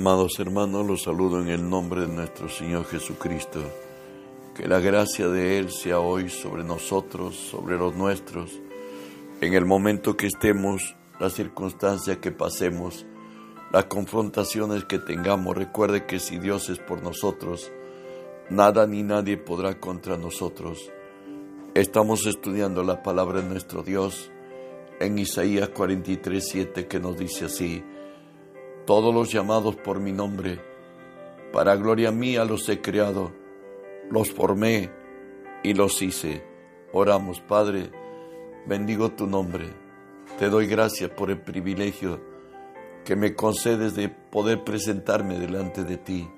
Amados hermanos, los saludo en el nombre de nuestro Señor Jesucristo. Que la gracia de Él sea hoy sobre nosotros, sobre los nuestros, en el momento que estemos, la circunstancia que pasemos, las confrontaciones que tengamos. Recuerde que si Dios es por nosotros, nada ni nadie podrá contra nosotros. Estamos estudiando la palabra de nuestro Dios en Isaías 43, 7, que nos dice así todos los llamados por mi nombre, para gloria mía los he creado, los formé y los hice. Oramos, Padre, bendigo tu nombre. Te doy gracias por el privilegio que me concedes de poder presentarme delante de ti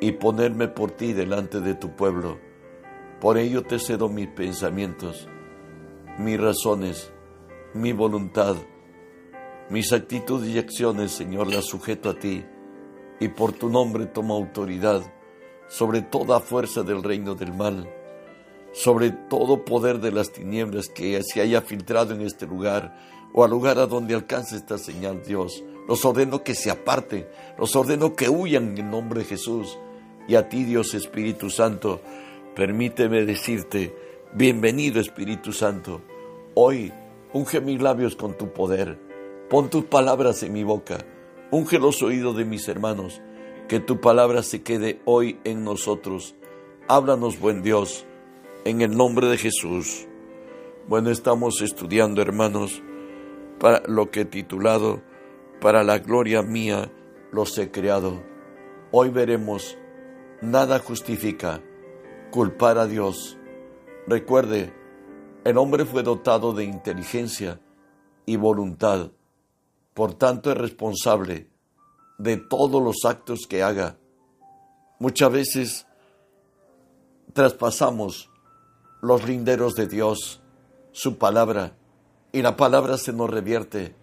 y ponerme por ti delante de tu pueblo. Por ello te cedo mis pensamientos, mis razones, mi voluntad mis actitudes y acciones, Señor, las sujeto a ti, y por tu nombre tomo autoridad sobre toda fuerza del reino del mal, sobre todo poder de las tinieblas que se haya filtrado en este lugar o al lugar a donde alcance esta señal, Dios. Los ordeno que se aparten, los ordeno que huyan en nombre de Jesús. Y a ti, Dios Espíritu Santo, permíteme decirte, bienvenido Espíritu Santo. Hoy unge mis labios con tu poder Pon tus palabras en mi boca, unge los oídos de mis hermanos, que tu palabra se quede hoy en nosotros. Háblanos, buen Dios, en el nombre de Jesús. Bueno, estamos estudiando, hermanos, para lo que he titulado Para la gloria mía los he creado. Hoy veremos, nada justifica culpar a Dios. Recuerde, el hombre fue dotado de inteligencia y voluntad por tanto es responsable de todos los actos que haga. Muchas veces traspasamos los linderos de Dios, su palabra, y la palabra se nos revierte.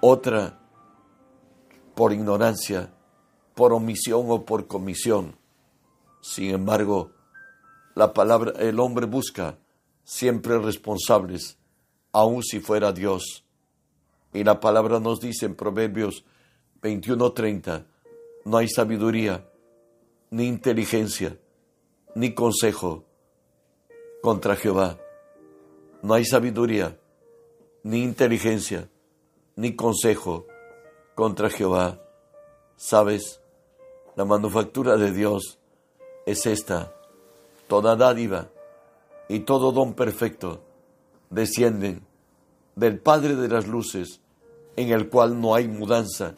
Otra, por ignorancia, por omisión o por comisión. Sin embargo, la palabra, el hombre busca siempre responsables, aun si fuera Dios. Y la palabra nos dice en Proverbios 21:30, no hay sabiduría, ni inteligencia, ni consejo contra Jehová. No hay sabiduría, ni inteligencia, ni consejo contra Jehová. ¿Sabes? La manufactura de Dios es esta. Toda dádiva y todo don perfecto descienden del Padre de las Luces, en el cual no hay mudanza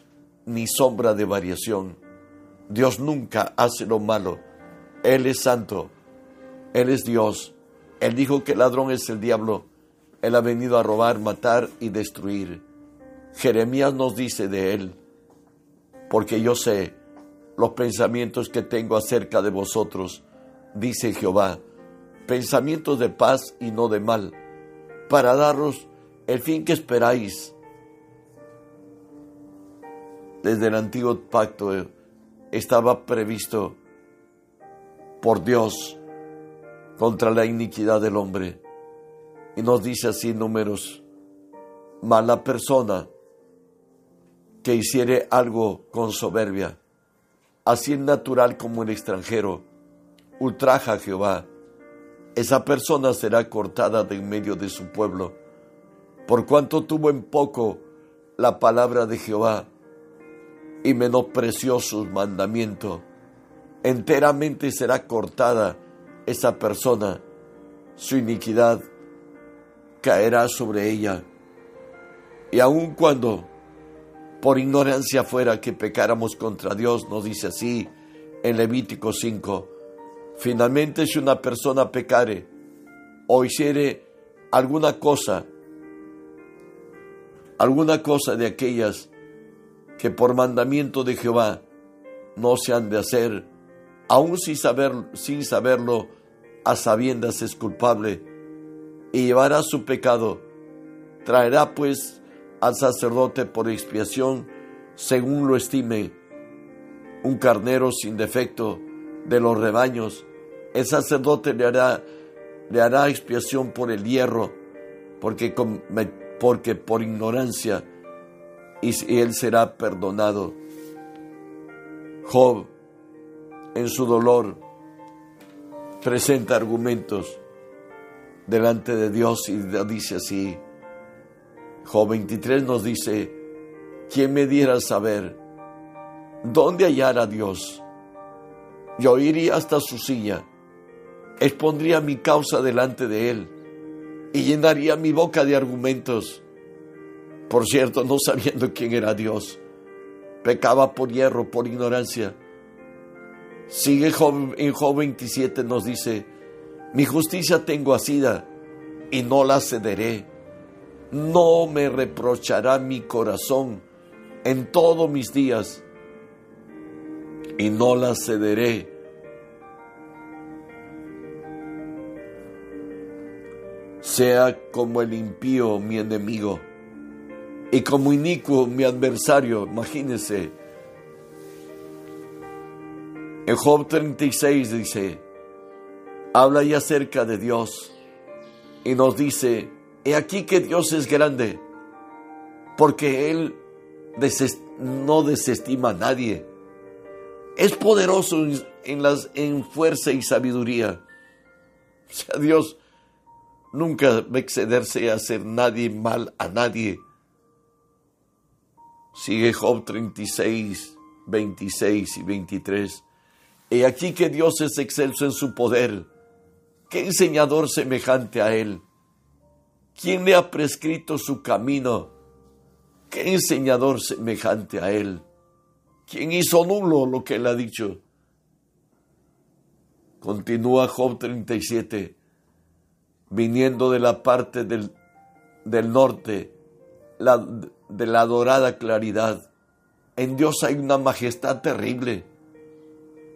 ni sombra de variación. Dios nunca hace lo malo. Él es santo. Él es Dios. Él dijo que el ladrón es el diablo. Él ha venido a robar, matar y destruir. Jeremías nos dice de él, porque yo sé los pensamientos que tengo acerca de vosotros, dice Jehová, pensamientos de paz y no de mal, para daros el fin que esperáis desde el antiguo pacto estaba previsto por Dios contra la iniquidad del hombre. Y nos dice así números, mala persona que hiciere algo con soberbia, así el natural como el extranjero, ultraja a Jehová, esa persona será cortada de en medio de su pueblo por cuanto tuvo en poco la palabra de Jehová y menospreció sus mandamientos, enteramente será cortada esa persona, su iniquidad caerá sobre ella. Y aun cuando por ignorancia fuera que pecáramos contra Dios, nos dice así en Levítico 5, finalmente si una persona pecare o hiciere alguna cosa alguna cosa de aquellas que por mandamiento de Jehová no se han de hacer, aun sin, saber, sin saberlo, a sabiendas es culpable, y llevará su pecado. Traerá pues al sacerdote por expiación, según lo estime, un carnero sin defecto de los rebaños. El sacerdote le hará, le hará expiación por el hierro, porque porque por ignorancia y él será perdonado. Job, en su dolor, presenta argumentos delante de Dios y dice así. Job 23 nos dice, ¿quién me diera saber dónde hallar a Dios? Yo iría hasta su silla, expondría mi causa delante de él y llenaría mi boca de argumentos. Por cierto, no sabiendo quién era Dios, pecaba por hierro, por ignorancia. Sigue en Job 27 nos dice, mi justicia tengo asida y no la cederé. No me reprochará mi corazón en todos mis días y no la cederé. Sea como el impío mi enemigo y como inicuo mi adversario, imagínense. En Job 36 dice, habla ya acerca de Dios y nos dice, he aquí que Dios es grande, porque Él no desestima a nadie. Es poderoso en, las, en fuerza y sabiduría. O sea, Dios nunca va a excederse a hacer nadie mal a nadie. Sigue Job 36, 26 y 23. He aquí que Dios es excelso en su poder. ¿Qué enseñador semejante a Él? ¿Quién le ha prescrito su camino? ¿Qué enseñador semejante a Él? ¿Quién hizo nulo lo que Él ha dicho? Continúa Job 37, viniendo de la parte del, del norte, de la dorada claridad. En Dios hay una majestad terrible.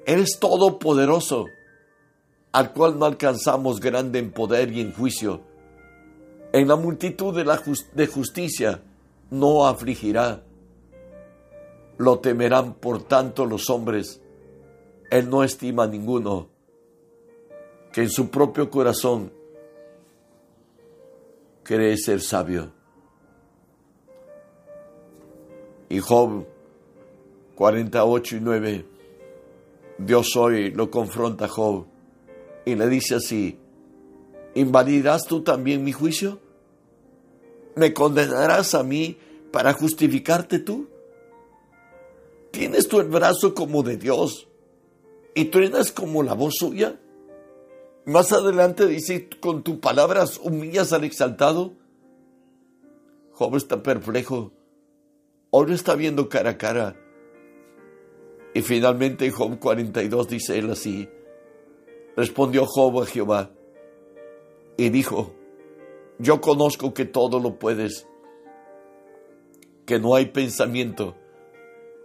Él es todopoderoso, al cual no alcanzamos grande en poder y en juicio. En la multitud de, la de justicia no afligirá. Lo temerán por tanto los hombres. Él no estima a ninguno que en su propio corazón cree ser sabio. Y Job 48 y 9, Dios hoy lo confronta a Job y le dice así, ¿invalidarás tú también mi juicio? ¿Me condenarás a mí para justificarte tú? ¿Tienes tú el brazo como de Dios y truenas como la voz suya? Más adelante dice, con tus palabras humillas al exaltado. Job está perplejo lo está viendo cara a cara. Y finalmente en Job 42 dice él así, respondió Job a Jehová y dijo, yo conozco que todo lo puedes, que no hay pensamiento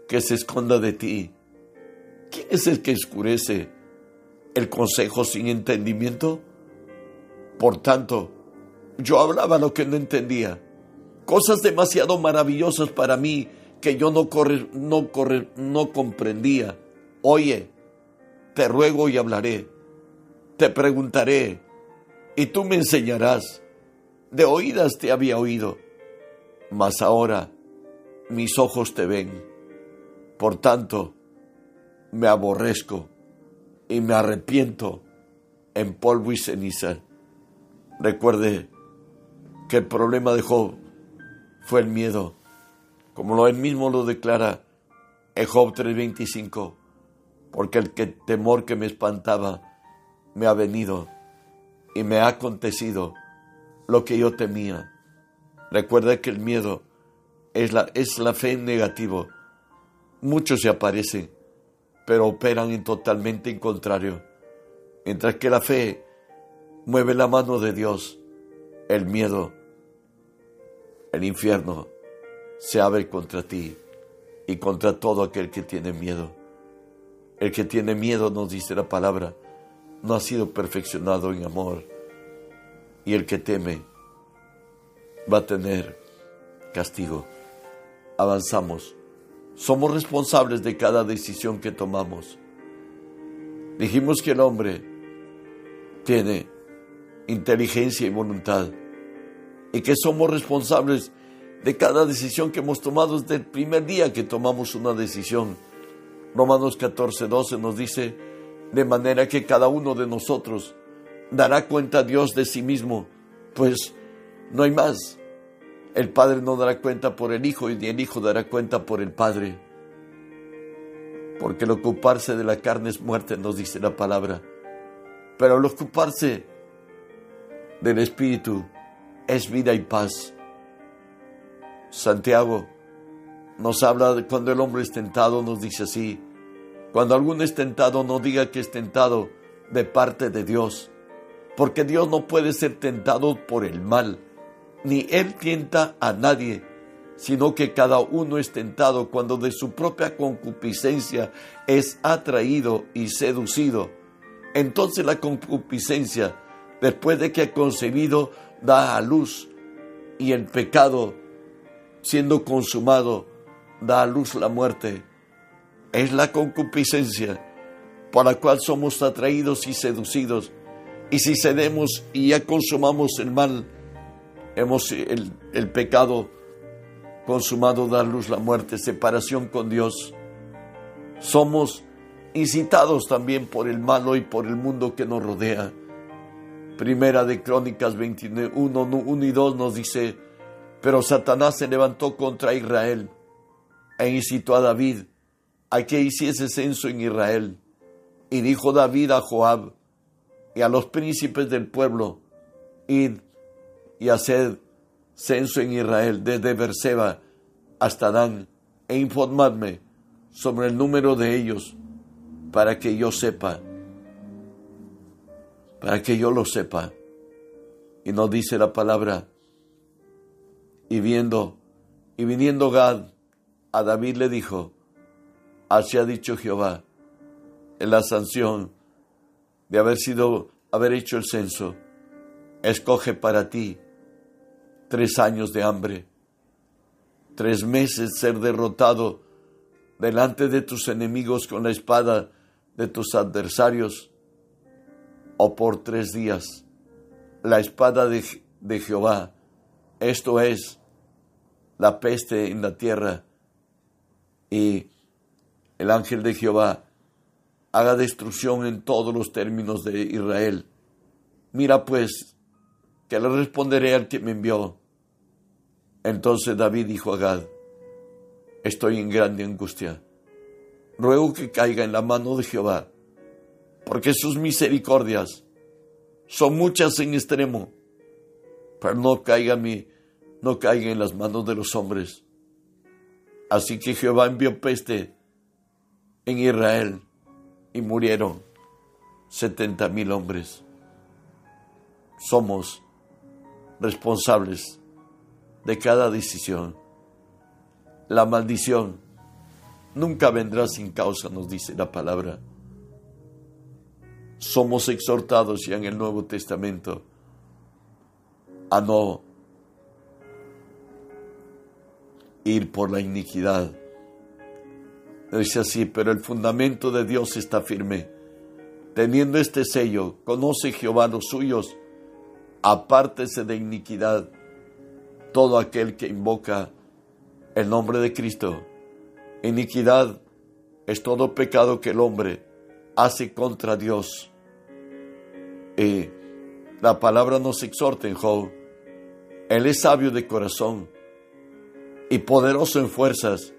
que se esconda de ti. ¿Quién es el que escurece el consejo sin entendimiento? Por tanto, yo hablaba lo que no entendía cosas demasiado maravillosas para mí que yo no, corre, no, corre, no comprendía. Oye, te ruego y hablaré, te preguntaré, y tú me enseñarás. De oídas te había oído, mas ahora mis ojos te ven. Por tanto, me aborrezco y me arrepiento en polvo y ceniza. Recuerde que el problema de Job fue el miedo, como él mismo lo declara en Job 3:25, porque el temor que me espantaba me ha venido y me ha acontecido lo que yo temía. Recuerda que el miedo es la, es la fe en negativo. Muchos se aparecen, pero operan en totalmente en contrario. Mientras que la fe mueve la mano de Dios, el miedo el infierno se abre contra ti y contra todo aquel que tiene miedo. El que tiene miedo, nos dice la palabra, no ha sido perfeccionado en amor. Y el que teme va a tener castigo. Avanzamos. Somos responsables de cada decisión que tomamos. Dijimos que el hombre tiene inteligencia y voluntad y que somos responsables de cada decisión que hemos tomado desde el primer día que tomamos una decisión. Romanos 14, 12 nos dice, de manera que cada uno de nosotros dará cuenta a Dios de sí mismo, pues no hay más. El Padre no dará cuenta por el Hijo y ni el Hijo dará cuenta por el Padre. Porque el ocuparse de la carne es muerte, nos dice la palabra. Pero el ocuparse del Espíritu es vida y paz. Santiago nos habla de cuando el hombre es tentado, nos dice así. Cuando alguno es tentado, no diga que es tentado de parte de Dios, porque Dios no puede ser tentado por el mal ni él tienta a nadie, sino que cada uno es tentado cuando de su propia concupiscencia es atraído y seducido. Entonces la concupiscencia, después de que ha concebido, da a luz, y el pecado, siendo consumado, da a luz la muerte. Es la concupiscencia por la cual somos atraídos y seducidos. Y si cedemos y ya consumamos el mal, hemos el, el pecado consumado, dar luz la muerte, separación con Dios. Somos incitados también por el malo y por el mundo que nos rodea. Primera de Crónicas 21, 1 y 2 nos dice, pero Satanás se levantó contra Israel e incitó a David a que hiciese censo en Israel. Y dijo David a Joab y a los príncipes del pueblo, id y haced censo en Israel desde Berseba hasta Dan e informadme sobre el número de ellos para que yo sepa, para que yo lo sepa. Y nos dice la palabra, y viendo, y viniendo Gad, a David le dijo, así ha dicho Jehová, en la sanción de haber sido, haber hecho el censo, escoge para ti tres años de hambre, tres meses ser derrotado delante de tus enemigos con la espada de tus adversarios, o por tres días la espada de, Jehová, esto es la peste en la tierra, y el ángel de Jehová haga destrucción en todos los términos de Israel. Mira pues, que le responderé al que me envió entonces David dijo a Gad, estoy en grande angustia. Ruego que caiga en la mano de Jehová, porque sus misericordias son muchas en extremo, pero no caiga, mi, no caiga en las manos de los hombres. Así que Jehová envió peste en Israel y murieron setenta mil hombres. Somos responsables de cada decisión. La maldición nunca vendrá sin causa, nos dice la palabra. Somos exhortados ya en el Nuevo Testamento a no ir por la iniquidad. Dice así, pero el fundamento de Dios está firme. Teniendo este sello, conoce Jehová los suyos, apártese de iniquidad todo aquel que invoca el nombre de Cristo. Iniquidad es todo pecado que el hombre hace contra Dios. Y la palabra nos exhorta en Job. Él es sabio de corazón y poderoso en fuerzas.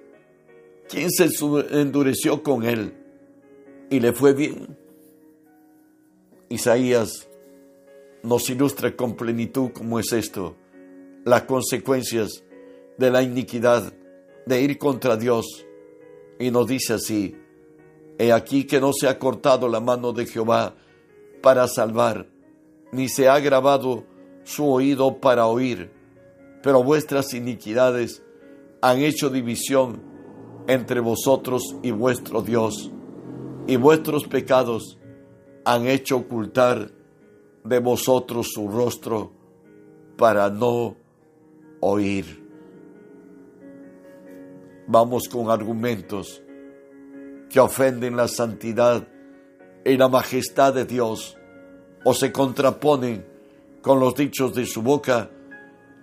¿Quién se endureció con él y le fue bien? Isaías nos ilustra con plenitud cómo es esto las consecuencias de la iniquidad, de ir contra Dios. Y nos dice así, he aquí que no se ha cortado la mano de Jehová para salvar, ni se ha grabado su oído para oír, pero vuestras iniquidades han hecho división entre vosotros y vuestro Dios, y vuestros pecados han hecho ocultar de vosotros su rostro para no oír. Vamos con argumentos que ofenden la santidad y la majestad de Dios o se contraponen con los dichos de su boca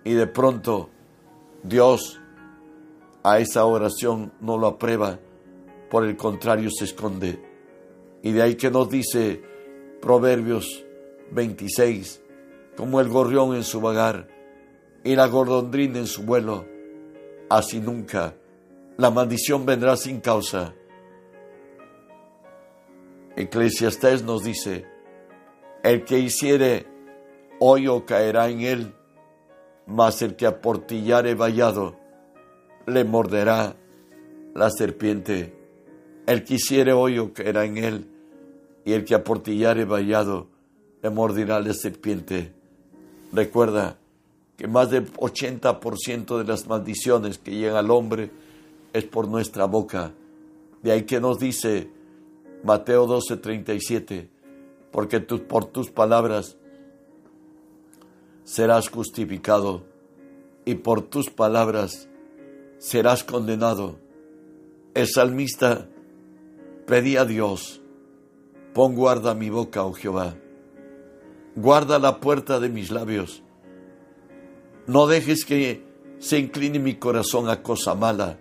y de pronto Dios a esa oración no lo aprueba por el contrario se esconde. Y de ahí que nos dice Proverbios 26, como el gorrión en su vagar y la gordondrina en su vuelo, así nunca la maldición vendrá sin causa. Eclesiastés nos dice, el que hiciere hoyo caerá en él, mas el que aportillare vallado le morderá la serpiente. El que hiciere hoyo caerá en él, y el que aportillare vallado le mordirá la serpiente. Recuerda que más del 80% de las maldiciones que llegan al hombre es por nuestra boca. De ahí que nos dice Mateo 12:37, porque tú, por tus palabras serás justificado y por tus palabras serás condenado. El salmista pedía a Dios, pon guarda mi boca, oh Jehová, guarda la puerta de mis labios, no dejes que se incline mi corazón a cosa mala,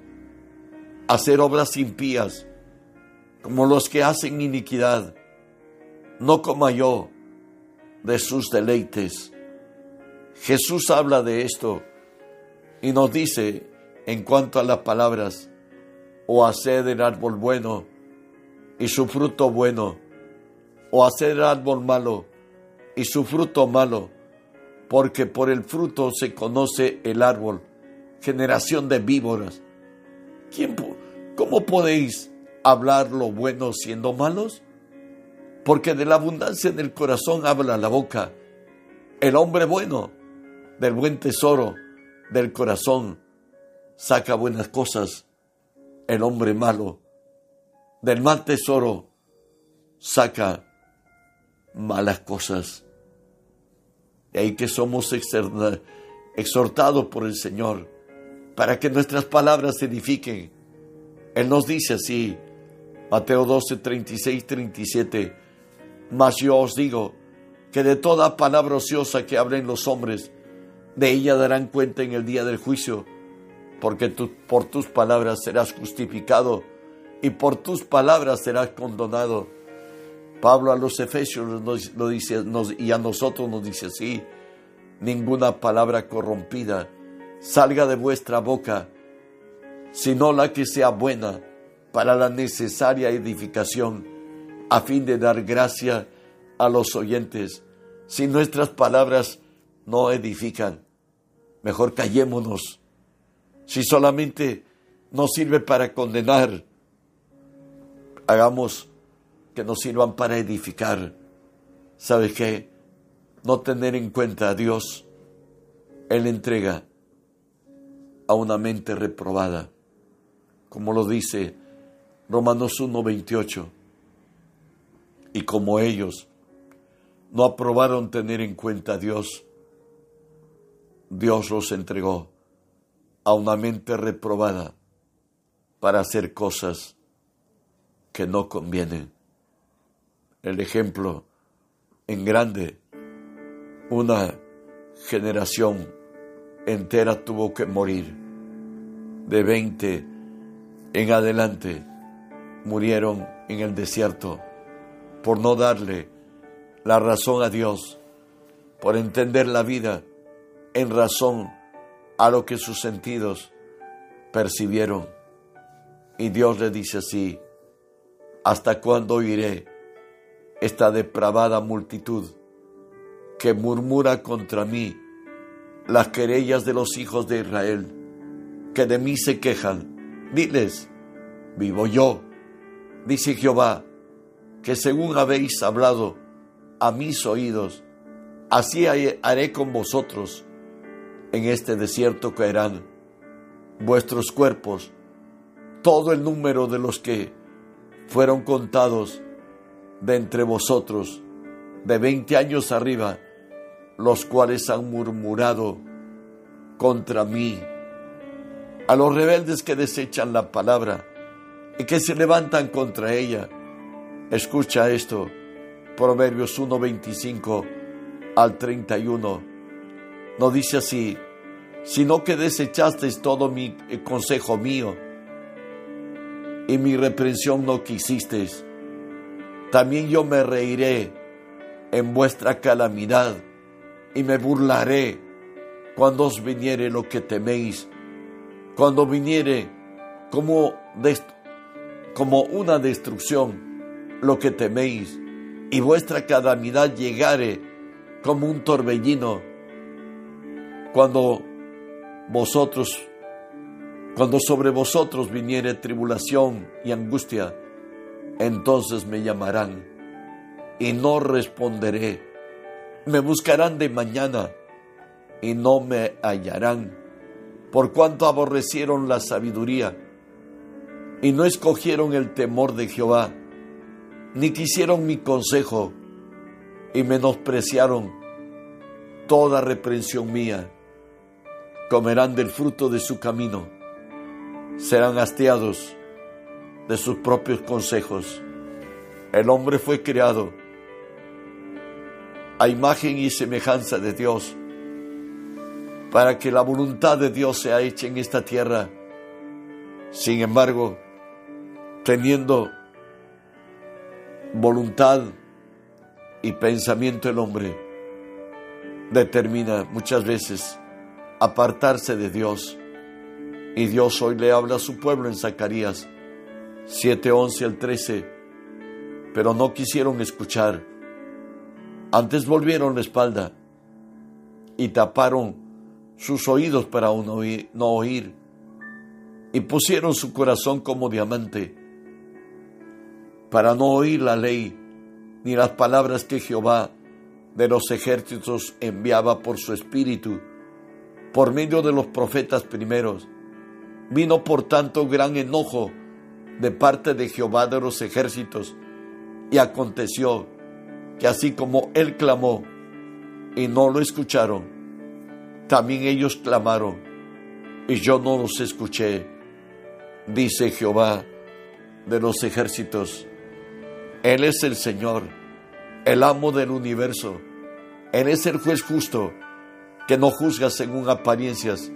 a hacer obras impías, como los que hacen iniquidad, no coma yo de sus deleites. Jesús habla de esto y nos dice en cuanto a las palabras, o hacer el árbol bueno y su fruto bueno, o hacer el árbol malo y su fruto malo, porque por el fruto se conoce el árbol, generación de víboras. ¿Quién, ¿Cómo podéis hablar lo bueno siendo malos? Porque de la abundancia del corazón habla la boca. El hombre bueno, del buen tesoro del corazón, saca buenas cosas. El hombre malo, del mal tesoro, saca malas cosas. Y ahí que somos exhortados por el Señor para que nuestras palabras se edifiquen. Él nos dice así, Mateo 12, 36, 37, mas yo os digo que de toda palabra ociosa que hablen los hombres, de ella darán cuenta en el día del juicio, porque por tus palabras serás justificado y por tus palabras serás condonado. Pablo a los Efesios lo dice, y a nosotros nos dice así, ninguna palabra corrompida salga de vuestra boca, sino la que sea buena para la necesaria edificación, a fin de dar gracia a los oyentes. Si nuestras palabras no edifican, mejor callémonos. Si solamente nos sirve para condenar, hagamos que nos sirvan para edificar. ¿Sabe qué? No tener en cuenta a Dios, Él entrega a una mente reprobada, como lo dice Romanos 1:28. Y como ellos no aprobaron tener en cuenta a Dios, Dios los entregó a una mente reprobada para hacer cosas que no convienen. El ejemplo en grande, una generación entera tuvo que morir. De 20 en adelante murieron en el desierto por no darle la razón a Dios, por entender la vida en razón a lo que sus sentidos percibieron. Y Dios le dice así, ¿hasta cuándo oiré esta depravada multitud que murmura contra mí las querellas de los hijos de Israel, que de mí se quejan? Diles, vivo yo, dice Jehová, que según habéis hablado a mis oídos, así haré con vosotros en este desierto caerán vuestros cuerpos, todo el número de los que fueron contados de entre vosotros, de veinte años arriba, los cuales han murmurado contra mí, a los rebeldes que desechan la palabra y que se levantan contra ella. Escucha esto, Proverbios 1.25 al 31 no dice así, sino que desechasteis todo mi consejo mío y mi reprensión no quisisteis. También yo me reiré en vuestra calamidad y me burlaré cuando os viniere lo que teméis, cuando viniere como, como una destrucción lo que teméis y vuestra calamidad llegare como un torbellino, cuando vosotros, cuando sobre vosotros viniere tribulación y angustia, entonces me llamarán y no responderé. Me buscarán de mañana y no me hallarán, por cuanto aborrecieron la sabiduría y no escogieron el temor de Jehová, ni quisieron mi consejo y menospreciaron toda reprensión mía. Comerán del fruto de su camino, serán hastiados de sus propios consejos. El hombre fue creado a imagen y semejanza de Dios, para que la voluntad de Dios sea hecha en esta tierra. Sin embargo, teniendo voluntad y pensamiento el hombre, determina muchas veces apartarse de Dios. Y Dios hoy le habla a su pueblo en Zacarías 7, 11 al 13, pero no quisieron escuchar antes volvieron la espalda y taparon sus oídos para no oír, y pusieron su corazón como diamante para no oír la ley ni las palabras que Jehová de los ejércitos enviaba por su espíritu, por medio de los profetas primeros. Vino por tanto gran enojo de parte de Jehová de los ejércitos, y aconteció que así como él clamó y no lo escucharon, también ellos clamaron y yo no los escuché, dice Jehová de los ejércitos. Él es el Señor, el amo del universo. Él es el juez justo que no juzga según apariencias.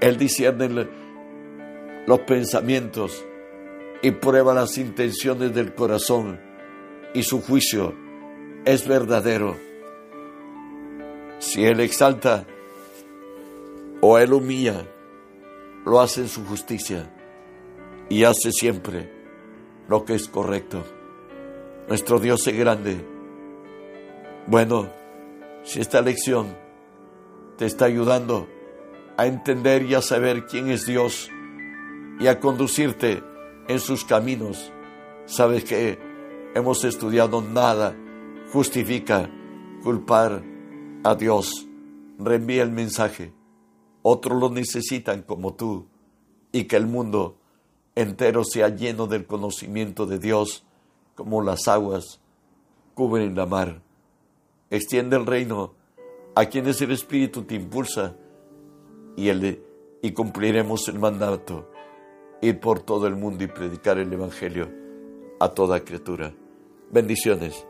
Él discierne los pensamientos y prueba las intenciones del corazón y su juicio es verdadero. Si Él exalta o Él humilla, lo hace en su justicia y hace siempre lo que es correcto. Nuestro Dios es grande. Bueno, si esta lección te está ayudando a entender y a saber quién es Dios y a conducirte en sus caminos, sabes que hemos estudiado nada justifica culpar a Dios. Reenvía el mensaje. Otros lo necesitan como tú y que el mundo entero sea lleno del conocimiento de Dios como las aguas cubren la mar. Extiende el reino a quienes el Espíritu te impulsa y, el, y cumpliremos el mandato, ir por todo el mundo y predicar el Evangelio a toda criatura. Bendiciones.